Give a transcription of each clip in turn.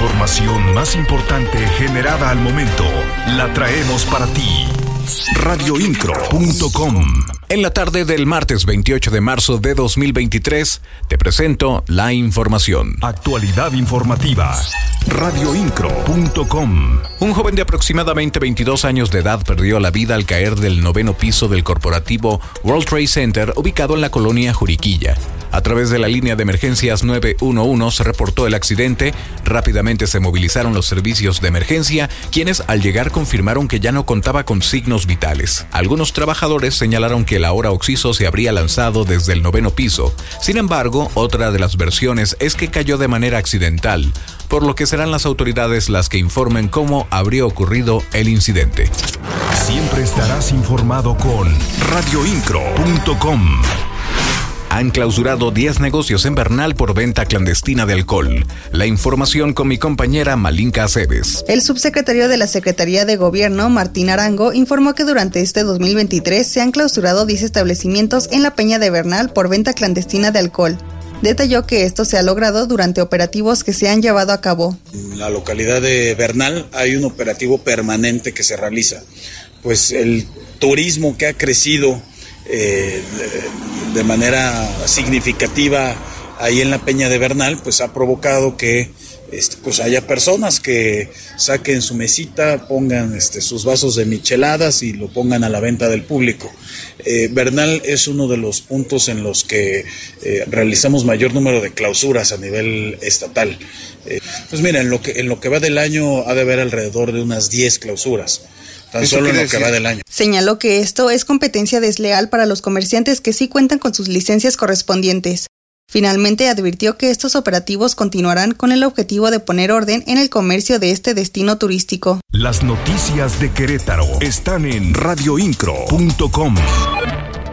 información más importante generada al momento la traemos para ti. Radioincro.com En la tarde del martes 28 de marzo de 2023 te presento la información. Actualidad informativa. Radioincro.com Un joven de aproximadamente 22 años de edad perdió la vida al caer del noveno piso del corporativo World Trade Center ubicado en la colonia Juriquilla. A través de la línea de emergencias 911 se reportó el accidente. Rápidamente se movilizaron los servicios de emergencia, quienes al llegar confirmaron que ya no contaba con signos vitales. Algunos trabajadores señalaron que el ahora Oxiso se habría lanzado desde el noveno piso. Sin embargo, otra de las versiones es que cayó de manera accidental, por lo que serán las autoridades las que informen cómo habría ocurrido el incidente. Siempre estarás informado con radioincro.com han clausurado 10 negocios en Bernal por venta clandestina de alcohol. La información con mi compañera Malinka Aceves. El subsecretario de la Secretaría de Gobierno, Martín Arango, informó que durante este 2023 se han clausurado 10 establecimientos en la Peña de Bernal por venta clandestina de alcohol. Detalló que esto se ha logrado durante operativos que se han llevado a cabo. En la localidad de Bernal hay un operativo permanente que se realiza. Pues el turismo que ha crecido eh, de manera significativa ahí en la Peña de Bernal, pues ha provocado que este, pues haya personas que saquen su mesita, pongan este, sus vasos de micheladas y lo pongan a la venta del público. Eh, Bernal es uno de los puntos en los que eh, realizamos mayor número de clausuras a nivel estatal. pues mira, en lo, que, en lo que va del año ha de haber alrededor de unas 10 clausuras tan solo en lo que va del año. Señaló que esto es competencia desleal para los comerciantes que sí cuentan con sus licencias correspondientes. Finalmente advirtió que estos operativos continuarán con el objetivo de poner orden en el comercio de este destino turístico. Las noticias de Querétaro están en radioincro.com.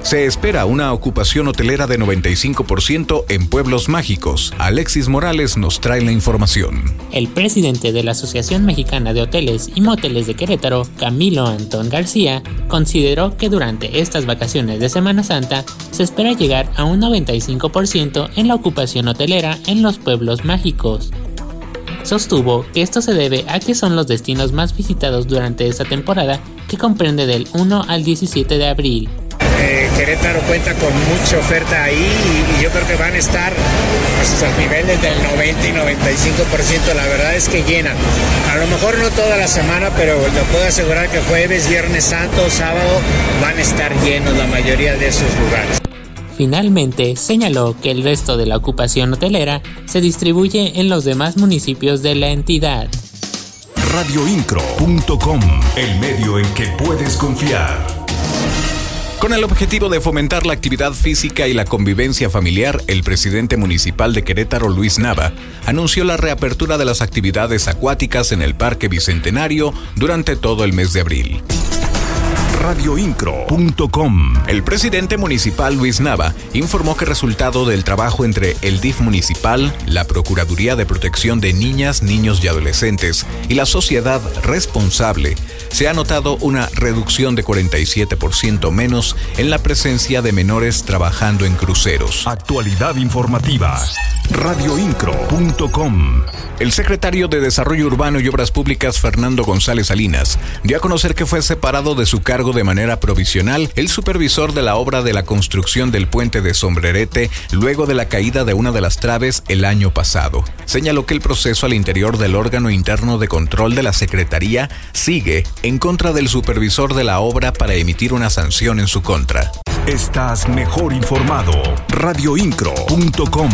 Se espera una ocupación hotelera de 95% en pueblos mágicos. Alexis Morales nos trae la información. El presidente de la Asociación Mexicana de Hoteles y Moteles de Querétaro, Camilo Antón García, consideró que durante estas vacaciones de Semana Santa se espera llegar a un 95% en la ocupación hotelera en los pueblos mágicos. Sostuvo que esto se debe a que son los destinos más visitados durante esta temporada que comprende del 1 al 17 de abril. Eh, Querétaro cuenta con mucha oferta ahí y, yo creo que van a estar pues, a niveles del 90 y 95%. La verdad es que llenan. A lo mejor no toda la semana, pero le puedo asegurar que jueves, viernes santo, sábado van a estar llenos la mayoría de esos lugares. Finalmente, señaló que el resto de la ocupación hotelera se distribuye en los demás municipios de la entidad. Radioincro.com, el medio en que puedes confiar. Con el objetivo de fomentar la actividad física y la convivencia familiar, el presidente municipal de Querétaro, Luis Nava, anunció la reapertura de las actividades acuáticas en el Parque Bicentenario durante todo el mes de abril radioincro.com. El presidente municipal Luis Nava informó que resultado del trabajo entre el DIF municipal, la Procuraduría de Protección de Niñas, Niños y Adolescentes y la sociedad responsable, se ha notado una reducción de 47% menos en la presencia de menores trabajando en cruceros. Actualidad informativa. radioincro.com. El secretario de Desarrollo Urbano y Obras Públicas, Fernando González Salinas, dio a conocer que fue separado de su cargo de manera provisional el supervisor de la obra de la construcción del puente de Sombrerete luego de la caída de una de las traves el año pasado. Señaló que el proceso al interior del órgano interno de control de la Secretaría sigue en contra del supervisor de la obra para emitir una sanción en su contra. Estás mejor informado. radioincro.com